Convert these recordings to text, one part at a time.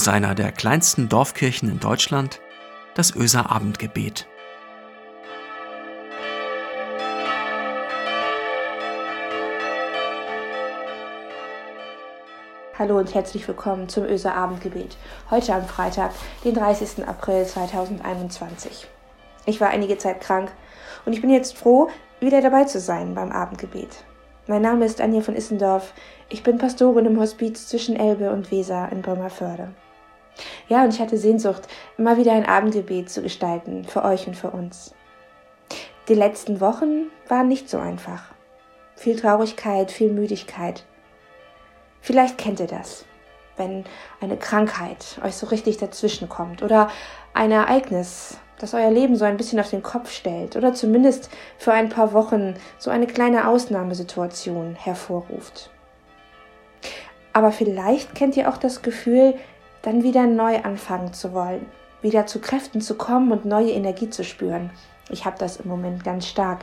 aus einer der kleinsten Dorfkirchen in Deutschland, das Öser Abendgebet. Hallo und herzlich willkommen zum Öser Abendgebet. Heute am Freitag, den 30. April 2021. Ich war einige Zeit krank und ich bin jetzt froh, wieder dabei zu sein beim Abendgebet. Mein Name ist Anja von Issendorf. Ich bin Pastorin im Hospiz zwischen Elbe und Weser in Bremerförde. Ja, und ich hatte Sehnsucht, mal wieder ein Abendgebet zu gestalten, für euch und für uns. Die letzten Wochen waren nicht so einfach. Viel Traurigkeit, viel Müdigkeit. Vielleicht kennt ihr das, wenn eine Krankheit euch so richtig dazwischen kommt oder ein Ereignis, das euer Leben so ein bisschen auf den Kopf stellt oder zumindest für ein paar Wochen so eine kleine Ausnahmesituation hervorruft. Aber vielleicht kennt ihr auch das Gefühl, dann wieder neu anfangen zu wollen, wieder zu Kräften zu kommen und neue Energie zu spüren. Ich habe das im Moment ganz stark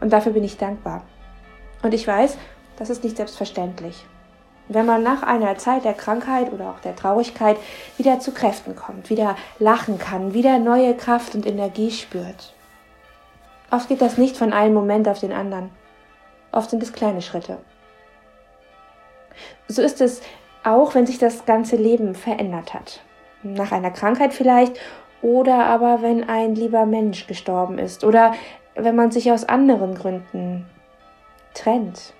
und dafür bin ich dankbar. Und ich weiß, das ist nicht selbstverständlich. Wenn man nach einer Zeit der Krankheit oder auch der Traurigkeit wieder zu Kräften kommt, wieder lachen kann, wieder neue Kraft und Energie spürt. Oft geht das nicht von einem Moment auf den anderen. Oft sind es kleine Schritte. So ist es auch, wenn sich das ganze Leben verändert hat. Nach einer Krankheit vielleicht oder aber wenn ein lieber Mensch gestorben ist oder wenn man sich aus anderen Gründen trennt,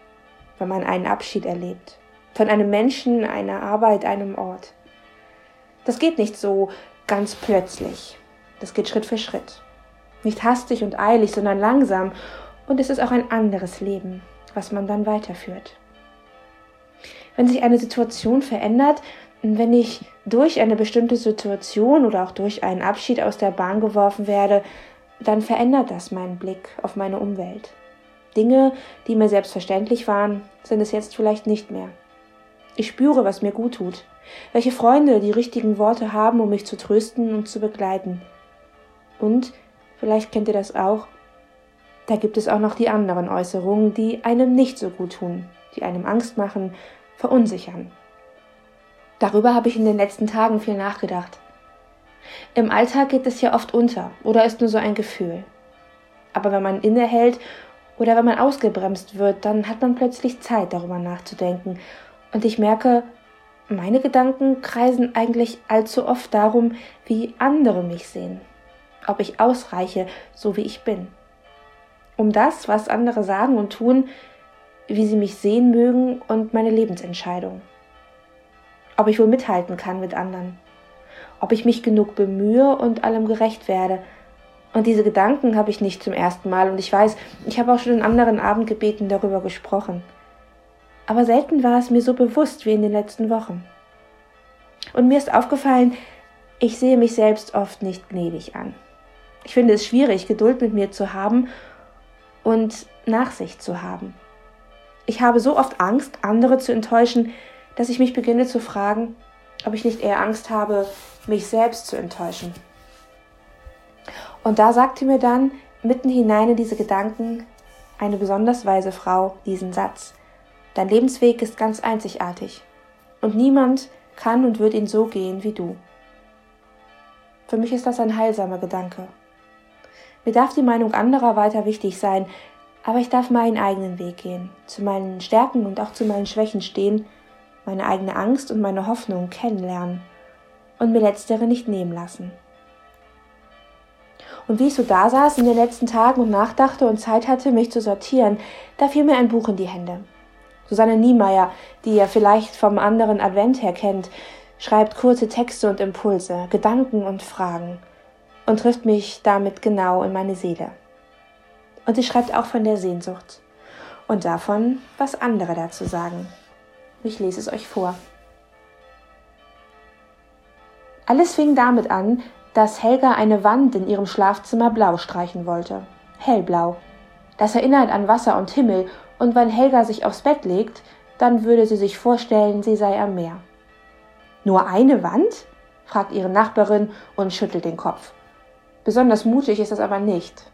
wenn man einen Abschied erlebt von einem Menschen, einer Arbeit, einem Ort. Das geht nicht so ganz plötzlich. Das geht Schritt für Schritt. Nicht hastig und eilig, sondern langsam. Und es ist auch ein anderes Leben, was man dann weiterführt. Wenn sich eine Situation verändert, wenn ich durch eine bestimmte Situation oder auch durch einen Abschied aus der Bahn geworfen werde, dann verändert das meinen Blick auf meine Umwelt. Dinge, die mir selbstverständlich waren, sind es jetzt vielleicht nicht mehr. Ich spüre, was mir gut tut, welche Freunde die richtigen Worte haben, um mich zu trösten und zu begleiten. Und, vielleicht kennt ihr das auch, da gibt es auch noch die anderen Äußerungen, die einem nicht so gut tun, die einem Angst machen, verunsichern. Darüber habe ich in den letzten Tagen viel nachgedacht. Im Alltag geht es ja oft unter oder ist nur so ein Gefühl. Aber wenn man innehält oder wenn man ausgebremst wird, dann hat man plötzlich Zeit, darüber nachzudenken und ich merke, meine Gedanken kreisen eigentlich allzu oft darum, wie andere mich sehen, ob ich ausreiche, so wie ich bin. Um das, was andere sagen und tun, wie sie mich sehen mögen und meine Lebensentscheidung. Ob ich wohl mithalten kann mit anderen. Ob ich mich genug bemühe und allem gerecht werde. Und diese Gedanken habe ich nicht zum ersten Mal und ich weiß, ich habe auch schon in anderen Abendgebeten darüber gesprochen aber selten war es mir so bewusst wie in den letzten Wochen. Und mir ist aufgefallen, ich sehe mich selbst oft nicht gnädig an. Ich finde es schwierig, Geduld mit mir zu haben und Nachsicht zu haben. Ich habe so oft Angst, andere zu enttäuschen, dass ich mich beginne zu fragen, ob ich nicht eher Angst habe, mich selbst zu enttäuschen. Und da sagte mir dann mitten hinein in diese Gedanken eine besonders weise Frau diesen Satz. Dein Lebensweg ist ganz einzigartig und niemand kann und wird ihn so gehen wie du. Für mich ist das ein heilsamer Gedanke. Mir darf die Meinung anderer weiter wichtig sein, aber ich darf meinen eigenen Weg gehen, zu meinen Stärken und auch zu meinen Schwächen stehen, meine eigene Angst und meine Hoffnung kennenlernen und mir letztere nicht nehmen lassen. Und wie ich so da saß in den letzten Tagen und nachdachte und Zeit hatte, mich zu sortieren, da fiel mir ein Buch in die Hände. Susanne Niemeyer, die ihr vielleicht vom anderen Advent her kennt, schreibt kurze Texte und Impulse, Gedanken und Fragen und trifft mich damit genau in meine Seele. Und sie schreibt auch von der Sehnsucht und davon, was andere dazu sagen. Ich lese es euch vor. Alles fing damit an, dass Helga eine Wand in ihrem Schlafzimmer blau streichen wollte. Hellblau. Das erinnert an Wasser und Himmel und wenn Helga sich aufs Bett legt, dann würde sie sich vorstellen, sie sei am Meer. Nur eine Wand? fragt ihre Nachbarin und schüttelt den Kopf. Besonders mutig ist das aber nicht.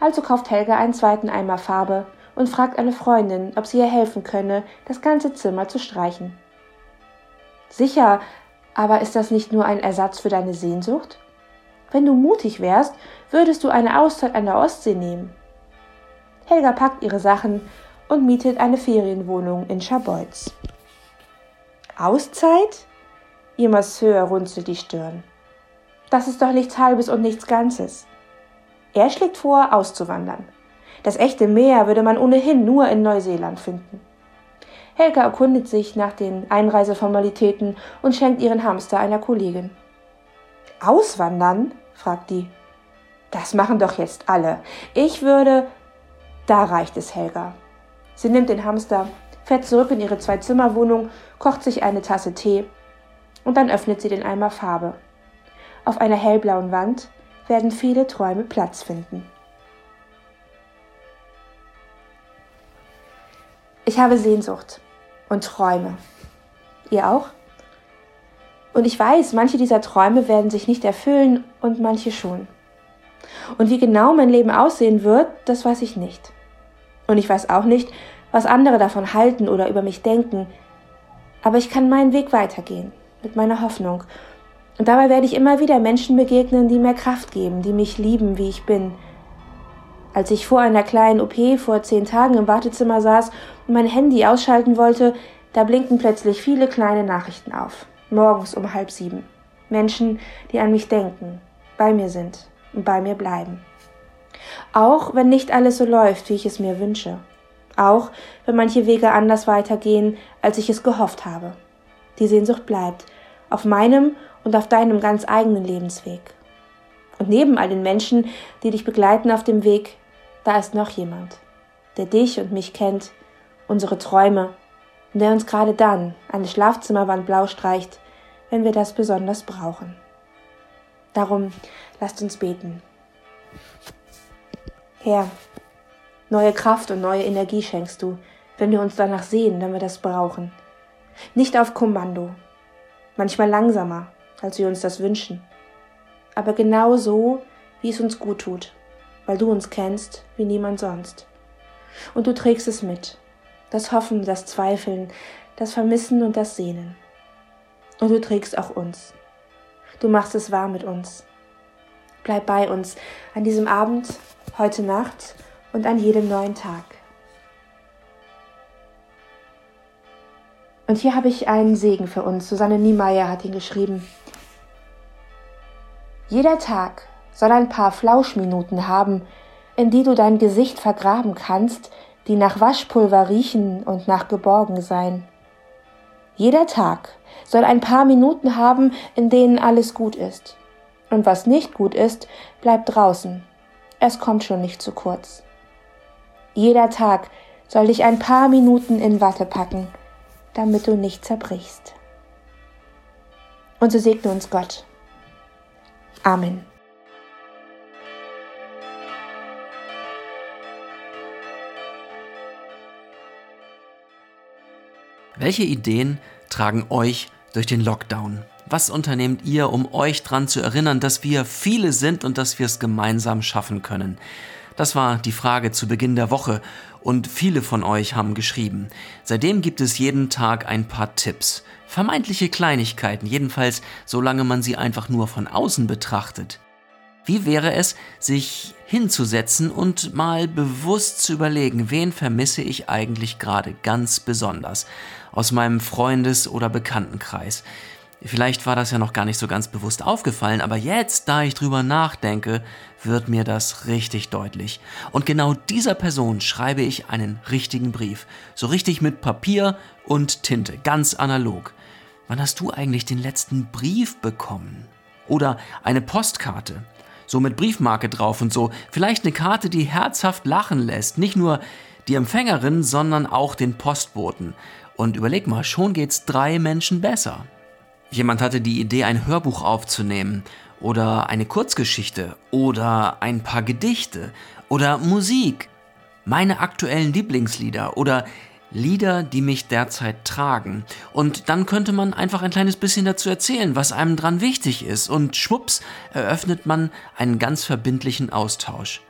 Also kauft Helga einen zweiten Eimer Farbe und fragt eine Freundin, ob sie ihr helfen könne, das ganze Zimmer zu streichen. Sicher, Aber ist das nicht nur ein Ersatz für deine Sehnsucht? Wenn du mutig wärst, würdest du eine Auszeit an der Ostsee nehmen. Helga packt ihre Sachen und mietet eine Ferienwohnung in Scharbeutz. Auszeit? Ihr Masseur runzelt die Stirn. Das ist doch nichts Halbes und nichts Ganzes. Er schlägt vor, auszuwandern. Das echte Meer würde man ohnehin nur in Neuseeland finden. Helga erkundigt sich nach den Einreiseformalitäten und schenkt ihren Hamster einer Kollegin. Auswandern? fragt die. Das machen doch jetzt alle. Ich würde. Da reicht es Helga. Sie nimmt den Hamster, fährt zurück in ihre Zwei-Zimmer-Wohnung, kocht sich eine Tasse Tee und dann öffnet sie den Eimer Farbe. Auf einer hellblauen Wand werden viele Träume Platz finden. Ich habe Sehnsucht und Träume. Ihr auch? Und ich weiß, manche dieser Träume werden sich nicht erfüllen und manche schon. Und wie genau mein Leben aussehen wird, das weiß ich nicht. Und ich weiß auch nicht, was andere davon halten oder über mich denken. Aber ich kann meinen Weg weitergehen, mit meiner Hoffnung. Und dabei werde ich immer wieder Menschen begegnen, die mir Kraft geben, die mich lieben, wie ich bin. Als ich vor einer kleinen OP vor zehn Tagen im Wartezimmer saß und mein Handy ausschalten wollte, da blinkten plötzlich viele kleine Nachrichten auf. Morgens um halb sieben. Menschen, die an mich denken, bei mir sind und bei mir bleiben. Auch wenn nicht alles so läuft, wie ich es mir wünsche. Auch wenn manche Wege anders weitergehen, als ich es gehofft habe. Die Sehnsucht bleibt, auf meinem und auf deinem ganz eigenen Lebensweg. Und neben all den Menschen, die dich begleiten auf dem Weg, da ist noch jemand, der dich und mich kennt, unsere Träume, und der uns gerade dann eine Schlafzimmerwand blau streicht, wenn wir das besonders brauchen. Darum lasst uns beten. Herr, neue Kraft und neue Energie schenkst du, wenn wir uns danach sehen, wenn wir das brauchen. Nicht auf Kommando, manchmal langsamer, als wir uns das wünschen, aber genau so, wie es uns gut tut, weil du uns kennst wie niemand sonst. Und du trägst es mit, das Hoffen, das Zweifeln, das Vermissen und das Sehnen. Und du trägst auch uns. Du machst es wahr mit uns. Bleib bei uns an diesem Abend heute Nacht und an jedem neuen Tag. Und hier habe ich einen Segen für uns. Susanne Niemeyer hat ihn geschrieben. Jeder Tag soll ein paar Flauschminuten haben, in die du dein Gesicht vergraben kannst, die nach Waschpulver riechen und nach Geborgensein. Jeder Tag soll ein paar Minuten haben, in denen alles gut ist. Und was nicht gut ist, bleibt draußen es kommt schon nicht zu kurz. Jeder Tag soll dich ein paar Minuten in Watte packen, damit du nicht zerbrichst. Und so segne uns Gott. Amen. Welche Ideen tragen euch durch den Lockdown? Was unternehmt ihr, um euch daran zu erinnern, dass wir viele sind und dass wir es gemeinsam schaffen können? Das war die Frage zu Beginn der Woche und viele von euch haben geschrieben. Seitdem gibt es jeden Tag ein paar Tipps. Vermeintliche Kleinigkeiten, jedenfalls solange man sie einfach nur von außen betrachtet. Wie wäre es, sich hinzusetzen und mal bewusst zu überlegen, wen vermisse ich eigentlich gerade ganz besonders aus meinem Freundes- oder Bekanntenkreis? Vielleicht war das ja noch gar nicht so ganz bewusst aufgefallen, aber jetzt, da ich drüber nachdenke, wird mir das richtig deutlich. Und genau dieser Person schreibe ich einen richtigen Brief. So richtig mit Papier und Tinte, ganz analog. Wann hast du eigentlich den letzten Brief bekommen? Oder eine Postkarte? So mit Briefmarke drauf und so. Vielleicht eine Karte, die herzhaft lachen lässt. Nicht nur die Empfängerin, sondern auch den Postboten. Und überleg mal, schon geht's drei Menschen besser. Jemand hatte die Idee, ein Hörbuch aufzunehmen oder eine Kurzgeschichte oder ein paar Gedichte oder Musik, meine aktuellen Lieblingslieder oder Lieder, die mich derzeit tragen. Und dann könnte man einfach ein kleines bisschen dazu erzählen, was einem dran wichtig ist. Und schwupps, eröffnet man einen ganz verbindlichen Austausch.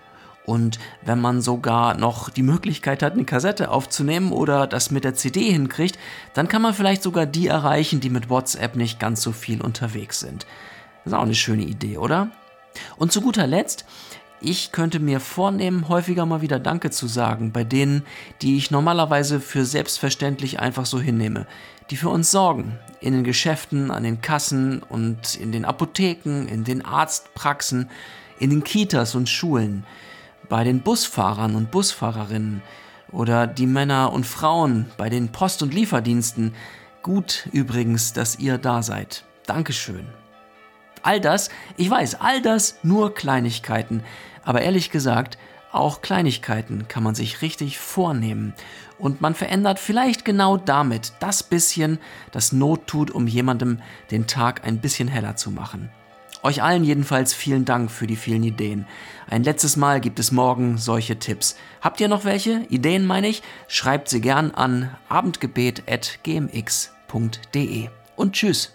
Und wenn man sogar noch die Möglichkeit hat, eine Kassette aufzunehmen oder das mit der CD hinkriegt, dann kann man vielleicht sogar die erreichen, die mit WhatsApp nicht ganz so viel unterwegs sind. Das ist auch eine schöne Idee, oder? Und zu guter Letzt, ich könnte mir vornehmen, häufiger mal wieder Danke zu sagen bei denen, die ich normalerweise für selbstverständlich einfach so hinnehme, die für uns sorgen, in den Geschäften, an den Kassen und in den Apotheken, in den Arztpraxen, in den Kitas und Schulen, bei den Busfahrern und Busfahrerinnen oder die Männer und Frauen bei den Post- und Lieferdiensten. Gut übrigens, dass ihr da seid. Dankeschön. All das, ich weiß, all das nur Kleinigkeiten, aber ehrlich gesagt, auch Kleinigkeiten kann man sich richtig vornehmen. Und man verändert vielleicht genau damit das bisschen, das Not tut, um jemandem den Tag ein bisschen heller zu machen. Euch allen jedenfalls vielen Dank für die vielen Ideen. Ein letztes Mal gibt es morgen solche Tipps. Habt ihr noch welche? Ideen meine ich? Schreibt sie gern an abendgebet.gmx.de. Und tschüss.